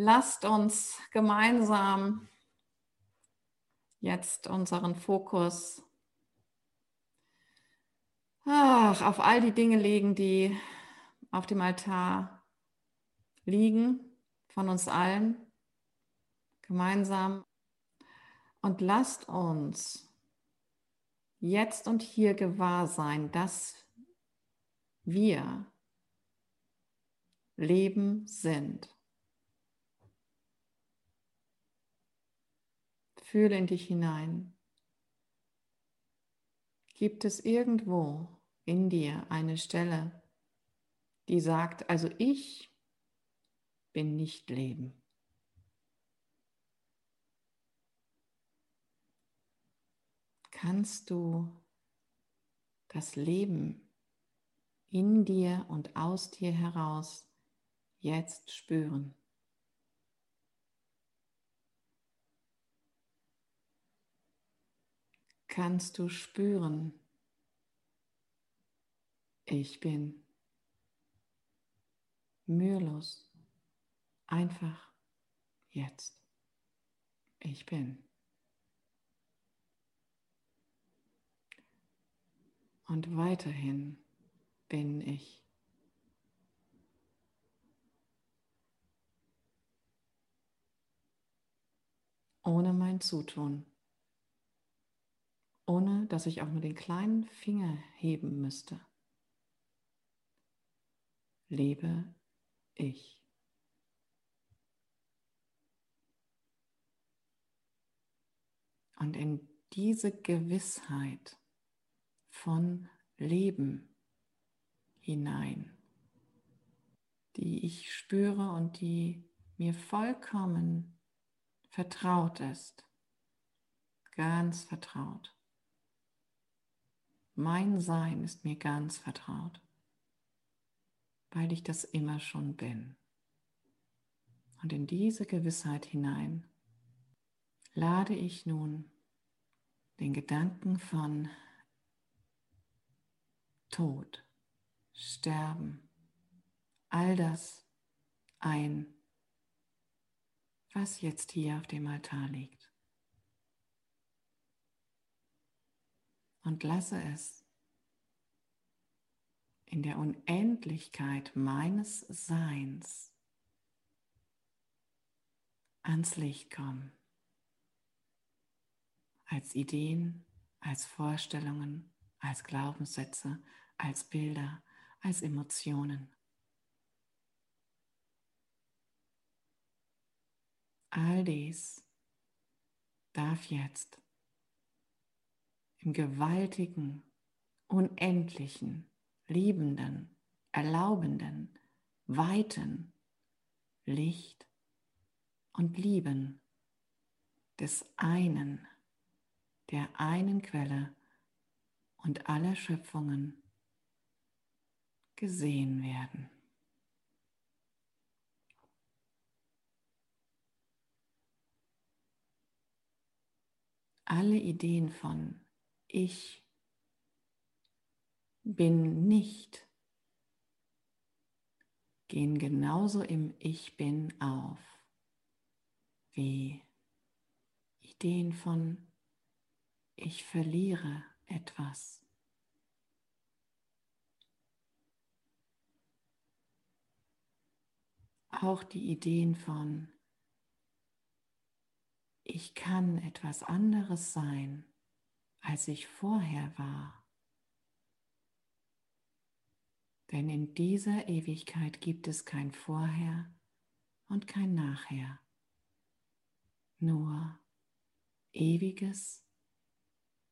lasst uns gemeinsam jetzt unseren Fokus ach, auf all die Dinge legen, die auf dem Altar liegen von uns allen gemeinsam. Und lasst uns jetzt und hier gewahr sein, dass wir Leben sind. Fühle in dich hinein. Gibt es irgendwo in dir eine Stelle, die sagt, also ich bin nicht Leben? Kannst du das Leben in dir und aus dir heraus jetzt spüren? Kannst du spüren, ich bin mühelos, einfach jetzt. Ich bin. Und weiterhin bin ich. Ohne mein Zutun ohne dass ich auch nur den kleinen Finger heben müsste. Lebe ich. Und in diese Gewissheit von Leben hinein, die ich spüre und die mir vollkommen vertraut ist, ganz vertraut. Mein Sein ist mir ganz vertraut, weil ich das immer schon bin. Und in diese Gewissheit hinein lade ich nun den Gedanken von Tod, Sterben, all das ein, was jetzt hier auf dem Altar liegt. Und lasse es in der Unendlichkeit meines Seins ans Licht kommen. Als Ideen, als Vorstellungen, als Glaubenssätze, als Bilder, als Emotionen. All dies darf jetzt im gewaltigen, unendlichen, liebenden, erlaubenden, weiten Licht und Lieben des einen, der einen Quelle und aller Schöpfungen gesehen werden. Alle Ideen von ich bin nicht gehen genauso im Ich bin auf wie Ideen von ich verliere etwas. Auch die Ideen von ich kann etwas anderes sein als ich vorher war. Denn in dieser Ewigkeit gibt es kein Vorher und kein Nachher, nur ewiges,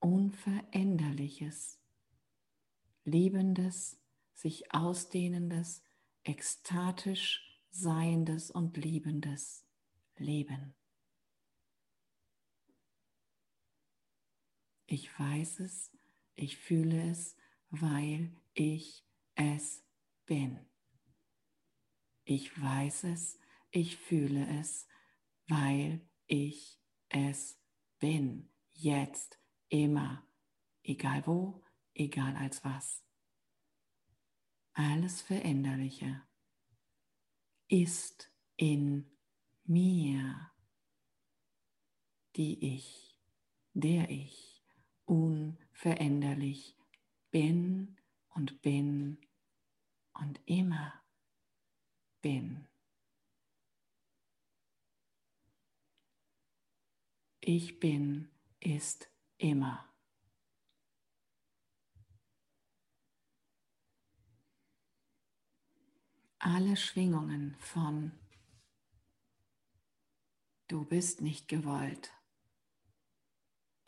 unveränderliches, liebendes, sich ausdehnendes, ekstatisch seiendes und liebendes Leben. Ich weiß es, ich fühle es, weil ich es bin. Ich weiß es, ich fühle es, weil ich es bin. Jetzt, immer, egal wo, egal als was. Alles Veränderliche ist in mir, die ich, der ich unveränderlich bin und bin und immer bin. Ich bin ist immer. Alle Schwingungen von Du bist nicht gewollt.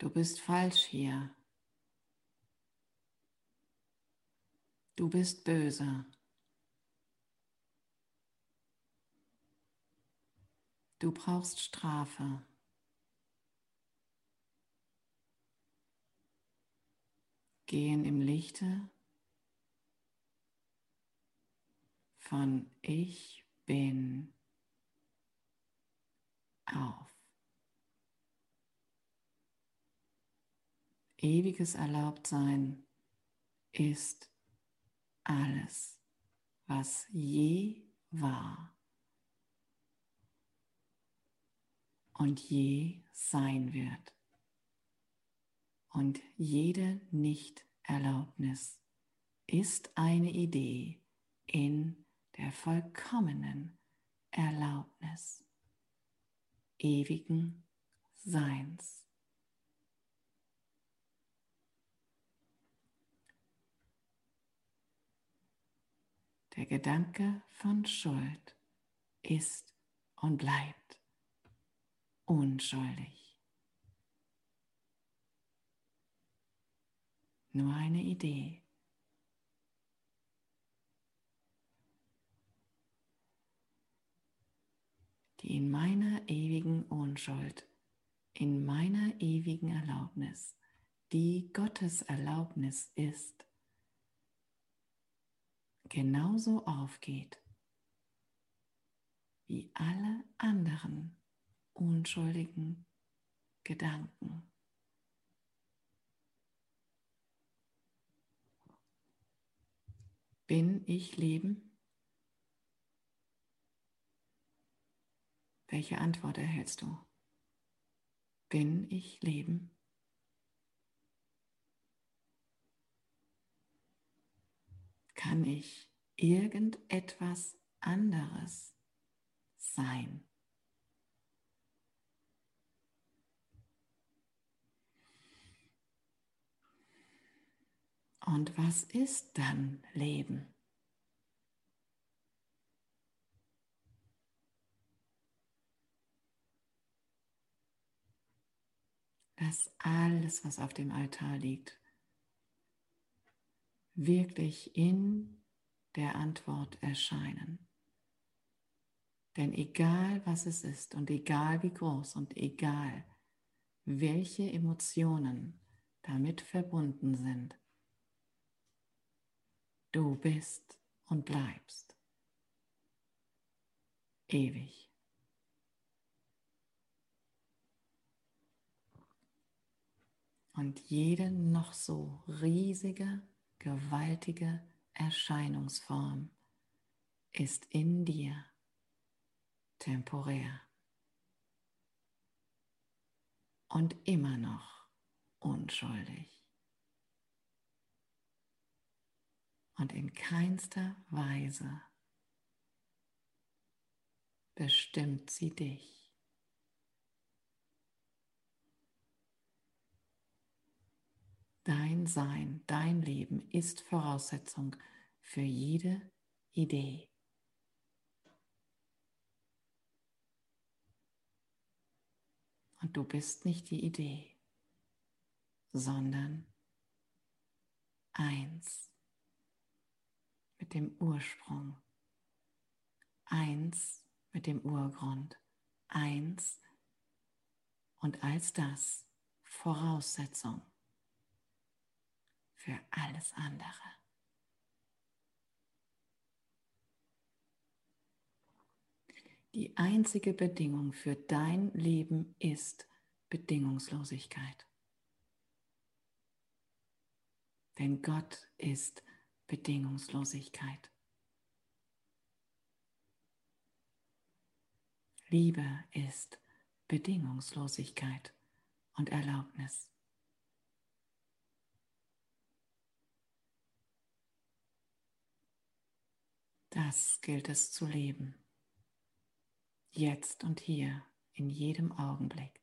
Du bist falsch hier. Du bist böse. Du brauchst Strafe. Gehen im Lichte von Ich bin auf. Ewiges Erlaubtsein ist alles, was je war und je sein wird. Und jede Nichterlaubnis ist eine Idee in der vollkommenen Erlaubnis ewigen Seins. Der Gedanke von Schuld ist und bleibt unschuldig. Nur eine Idee. die in meiner ewigen Unschuld, in meiner ewigen Erlaubnis, die Gottes Erlaubnis ist, genauso aufgeht wie alle anderen unschuldigen Gedanken. Bin ich Leben? Welche Antwort erhältst du? Bin ich Leben? Kann ich irgendetwas anderes sein? Und was ist dann Leben? Lass alles, was auf dem Altar liegt, wirklich in der Antwort erscheinen. Denn egal was es ist und egal wie groß und egal welche Emotionen damit verbunden sind, du bist und bleibst ewig. Und jede noch so riesige, gewaltige Erscheinungsform ist in dir temporär und immer noch unschuldig. Und in keinster Weise bestimmt sie dich. Sein, dein Leben ist Voraussetzung für jede Idee. Und du bist nicht die Idee, sondern eins. Mit dem Ursprung, eins mit dem Urgrund, eins. Und als das Voraussetzung für alles andere. Die einzige Bedingung für dein Leben ist Bedingungslosigkeit. Denn Gott ist Bedingungslosigkeit. Liebe ist Bedingungslosigkeit und Erlaubnis. Das gilt es zu leben. Jetzt und hier, in jedem Augenblick.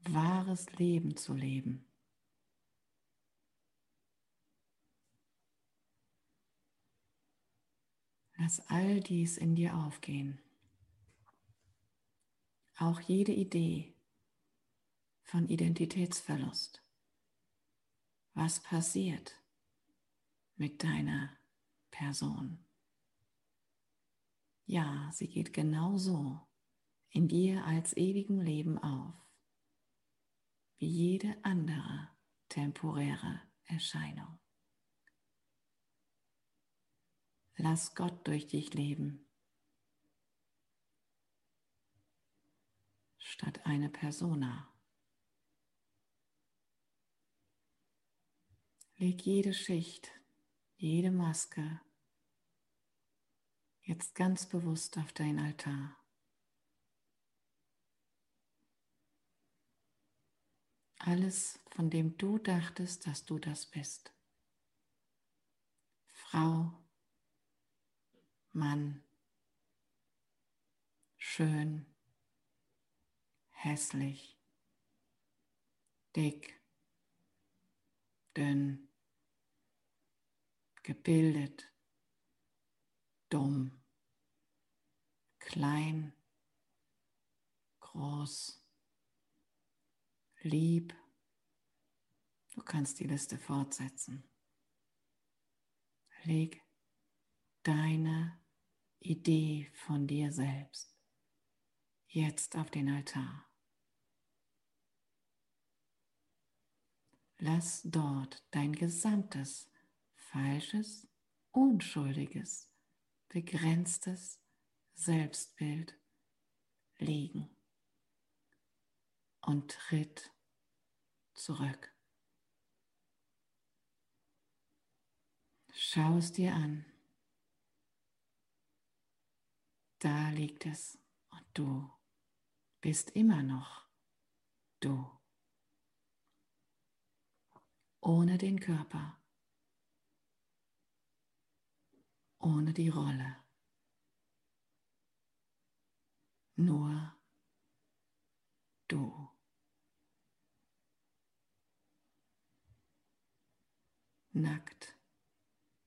Wahres Leben zu leben. Lass all dies in dir aufgehen. Auch jede Idee von Identitätsverlust. Was passiert, mit deiner Person. Ja, sie geht genauso in dir als ewigem Leben auf, wie jede andere temporäre Erscheinung. Lass Gott durch dich leben, statt eine Persona. Leg jede Schicht jede Maske jetzt ganz bewusst auf dein Altar. Alles, von dem du dachtest, dass du das bist. Frau, Mann, schön, hässlich, dick, dünn, gebildet, dumm, klein, groß, lieb. Du kannst die Liste fortsetzen. Leg deine Idee von dir selbst jetzt auf den Altar. Lass dort dein gesamtes falsches, unschuldiges, begrenztes Selbstbild liegen und tritt zurück. Schau es dir an. Da liegt es und du bist immer noch du. Ohne den Körper ohne die Rolle. Nur du. Nackt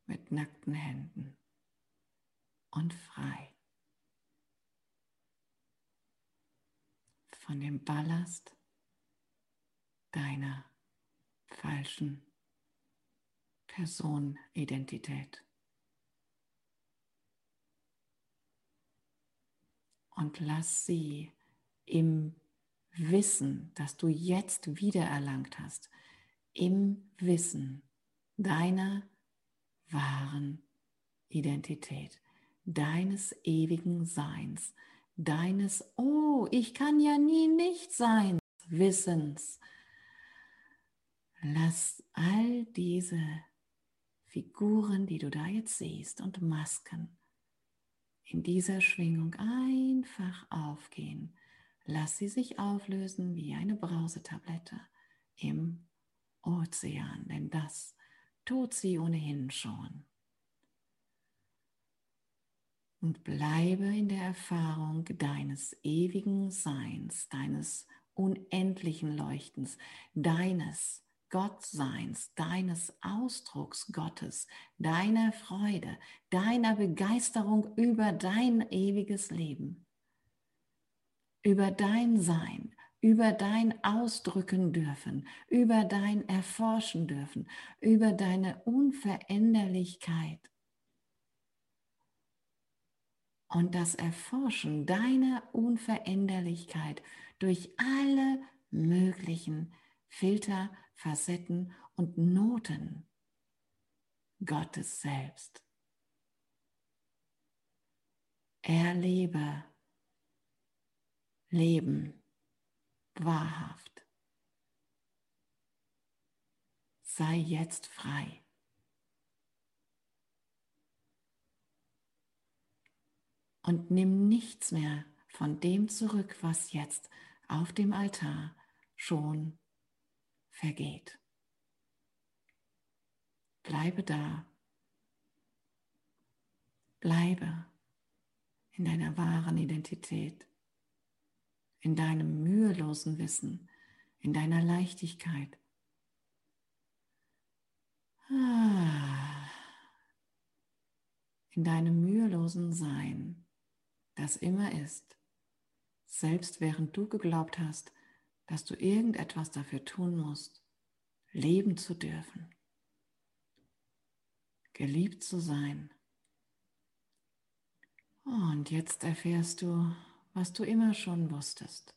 mit nackten Händen und frei von dem Ballast deiner falschen Personidentität. Und lass sie im Wissen, das du jetzt wiedererlangt hast, im Wissen deiner wahren Identität, deines ewigen Seins, deines, oh, ich kann ja nie nicht sein, Wissens. Lass all diese Figuren, die du da jetzt siehst und Masken, in dieser Schwingung einfach aufgehen. Lass sie sich auflösen wie eine Brausetablette im Ozean, denn das tut sie ohnehin schon. Und bleibe in der Erfahrung deines ewigen Seins, deines unendlichen Leuchtens, deines Gottseins, deines Ausdrucks Gottes, deiner Freude, deiner Begeisterung über dein ewiges Leben, über dein Sein, über dein Ausdrücken dürfen, über dein Erforschen dürfen, über deine Unveränderlichkeit. Und das Erforschen deiner Unveränderlichkeit durch alle möglichen Filter, Facetten und Noten Gottes selbst. Erlebe Leben wahrhaft. Sei jetzt frei. und nimm nichts mehr von dem zurück, was jetzt auf dem Altar schon vergeht. Bleibe da. Bleibe in deiner wahren Identität, in deinem mühelosen Wissen, in deiner Leichtigkeit. Ah. In deinem mühelosen Sein, das immer ist, selbst während du geglaubt hast, dass du irgendetwas dafür tun musst, leben zu dürfen, geliebt zu sein. Und jetzt erfährst du, was du immer schon wusstest,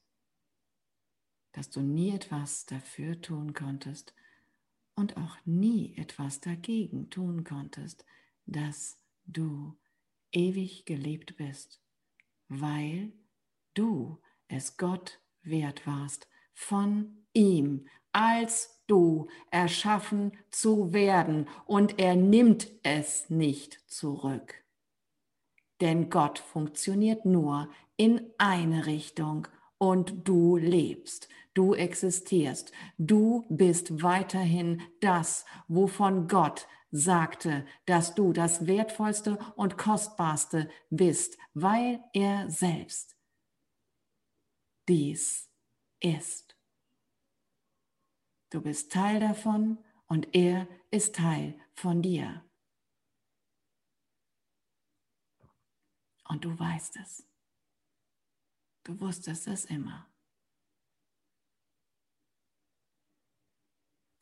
dass du nie etwas dafür tun konntest und auch nie etwas dagegen tun konntest, dass du ewig geliebt bist, weil du es Gott wert warst, von ihm als du erschaffen zu werden und er nimmt es nicht zurück. Denn Gott funktioniert nur in eine Richtung und du lebst, du existierst, du bist weiterhin das, wovon Gott sagte, dass du das wertvollste und kostbarste bist, weil er selbst dies ist. Du bist Teil davon und er ist Teil von dir. Und du weißt es. Du wusstest es immer.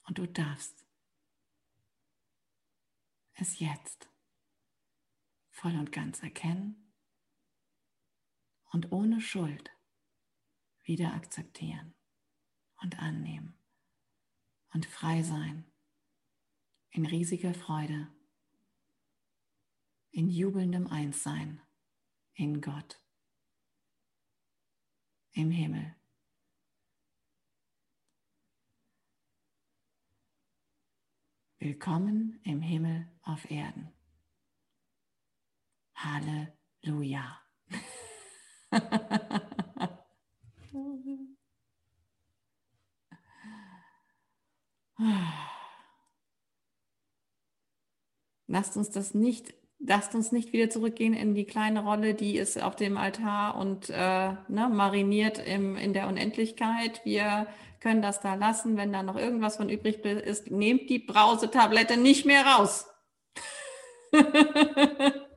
Und du darfst es jetzt voll und ganz erkennen und ohne Schuld wieder akzeptieren und annehmen und frei sein in riesiger Freude, in jubelndem Einssein in Gott, im Himmel. Willkommen im Himmel auf Erden. Halleluja. Lasst uns das nicht lasst uns nicht wieder zurückgehen in die kleine Rolle, die ist auf dem Altar und äh, ne, mariniert im, in der Unendlichkeit. Wir können das da lassen. Wenn da noch irgendwas von übrig ist, nehmt die Brausetablette nicht mehr raus.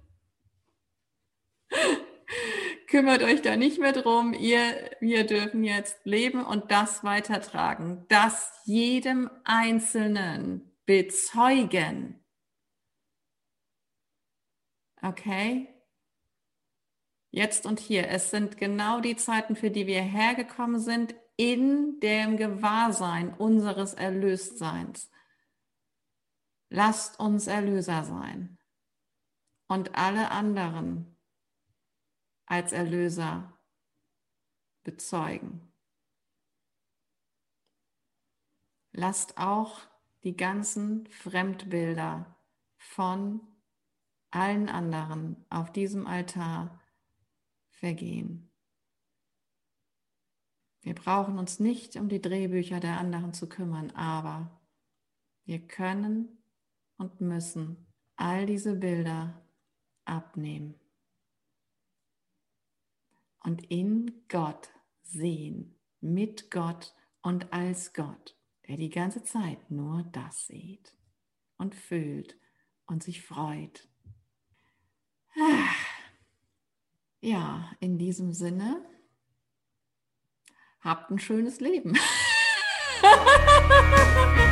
Kümmert euch da nicht mehr drum. Ihr, wir dürfen jetzt leben und das weitertragen. Das jedem Einzelnen bezeugen Okay? Jetzt und hier. Es sind genau die Zeiten, für die wir hergekommen sind, in dem Gewahrsein unseres Erlöstseins. Lasst uns Erlöser sein und alle anderen als Erlöser bezeugen. Lasst auch die ganzen Fremdbilder von allen anderen auf diesem Altar vergehen. Wir brauchen uns nicht um die Drehbücher der anderen zu kümmern, aber wir können und müssen all diese Bilder abnehmen und in Gott sehen, mit Gott und als Gott, der die ganze Zeit nur das sieht und fühlt und sich freut ja, in diesem Sinne, habt ein schönes Leben.